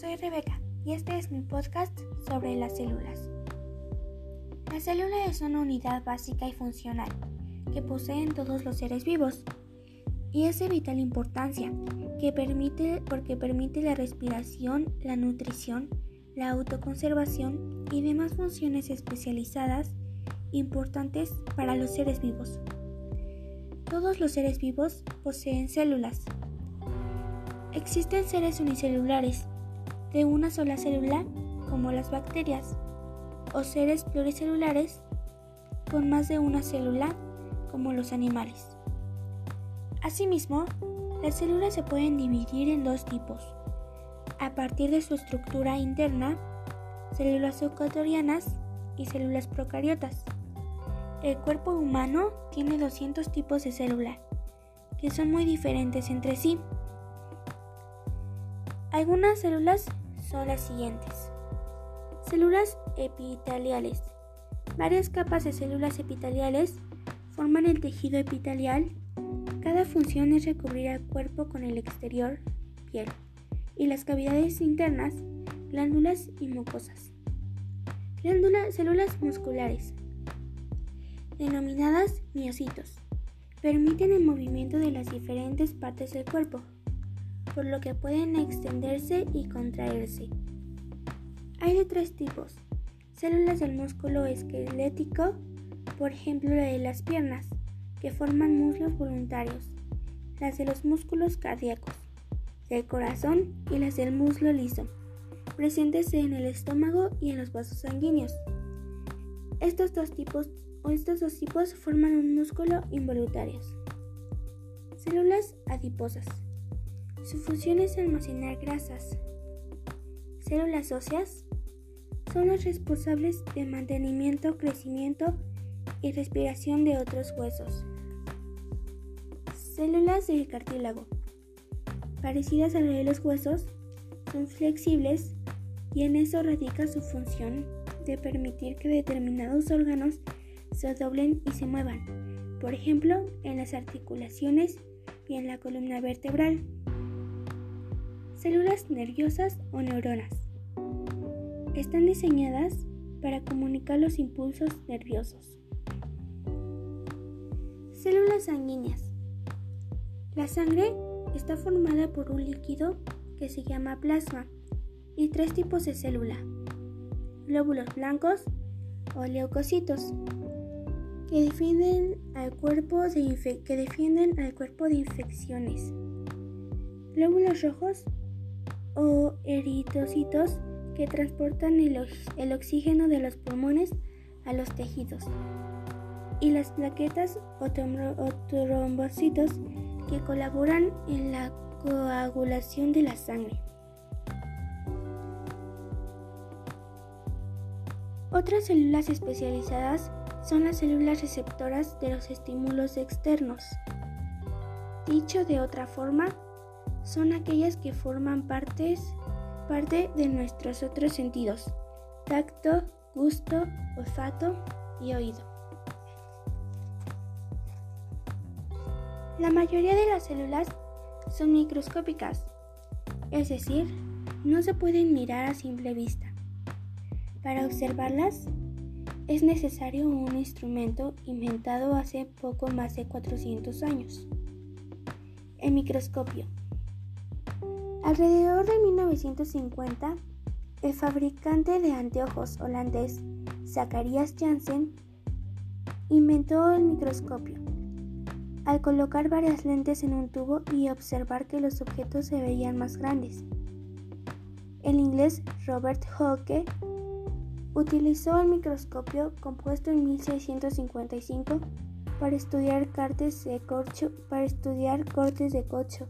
Rebeca y este es mi podcast sobre las células. La célula es una unidad básica y funcional que poseen todos los seres vivos y es de vital importancia que permite, porque permite la respiración, la nutrición, la autoconservación y demás funciones especializadas importantes para los seres vivos. Todos los seres vivos poseen células. Existen seres unicelulares de una sola célula como las bacterias o seres pluricelulares con más de una célula como los animales. Asimismo, las células se pueden dividir en dos tipos, a partir de su estructura interna, células eucariotas y células procariotas. El cuerpo humano tiene 200 tipos de célula, que son muy diferentes entre sí. Algunas células son las siguientes. Células epiteliales. Varias capas de células epiteliales forman el tejido epitelial. Cada función es recubrir al cuerpo con el exterior, piel, y las cavidades internas, glándulas y mucosas. Glándulas, células musculares, denominadas miocitos, permiten el movimiento de las diferentes partes del cuerpo por lo que pueden extenderse y contraerse. Hay de tres tipos. Células del músculo esquelético, por ejemplo la de las piernas, que forman muslos voluntarios, las de los músculos cardíacos, del corazón y las del muslo liso, presentes en el estómago y en los vasos sanguíneos. Estos dos tipos, o estos dos tipos forman un músculo involuntarios. Células adiposas. Su función es almacenar grasas. Células óseas son las responsables del mantenimiento, crecimiento y respiración de otros huesos. Células del cartílago. Parecidas a las de los huesos, son flexibles y en eso radica su función de permitir que determinados órganos se doblen y se muevan, por ejemplo, en las articulaciones y en la columna vertebral células nerviosas o neuronas. Están diseñadas para comunicar los impulsos nerviosos. Células sanguíneas. La sangre está formada por un líquido que se llama plasma y tres tipos de célula. Glóbulos blancos o leucocitos que defienden al cuerpo de, que defienden al cuerpo de infecciones. Glóbulos rojos o eritrocitos que transportan el, oxígeno de los pulmones a los tejidos y las plaquetas o, trombocitos que colaboran en la coagulación de la sangre. Otras células especializadas son las células receptoras de los estímulos externos. Dicho de otra forma, son aquellas que forman partes, parte de nuestros otros sentidos, tacto, gusto, olfato y oído. La mayoría de las células son microscópicas, es decir, no se pueden mirar a simple vista. Para observarlas es necesario un instrumento inventado hace poco más de 400 años, el microscopio. Alrededor de 1950, el fabricante de anteojos holandés Zacharias Janssen inventó el microscopio. Al colocar varias lentes en un tubo y observar que los objetos se veían más grandes. El inglés Robert Hooke utilizó el microscopio compuesto en 1655 para estudiar, de corcho, para estudiar cortes de cocho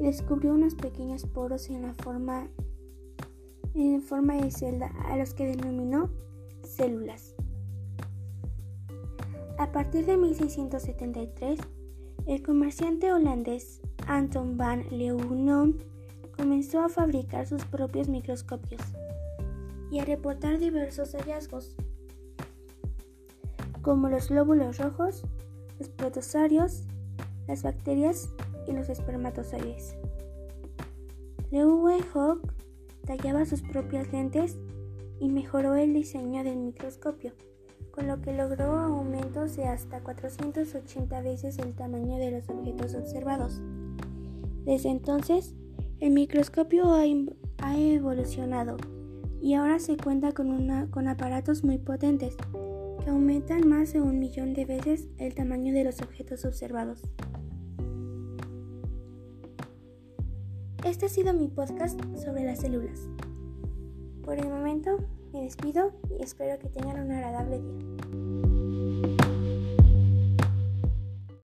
descubrió unos pequeños poros en la forma, en forma de celda a los que denominó células. A partir de 1673, el comerciante holandés Anton van Leeuwenhoek comenzó a fabricar sus propios microscopios y a reportar diversos hallazgos, como los glóbulos rojos, los protosarios, las bacterias los espermatozoides. Leeuwenhoek tallaba sus propias lentes y mejoró el diseño del microscopio, con lo que logró aumentos de hasta 480 veces el tamaño de los objetos observados. Desde entonces, el microscopio ha, evolucionado y ahora se cuenta con aparatos muy potentes que aumentan más de un millón de veces el tamaño de los objetos observados. Este ha sido mi podcast sobre las células. Por el momento me despido y espero que tengan un agradable día.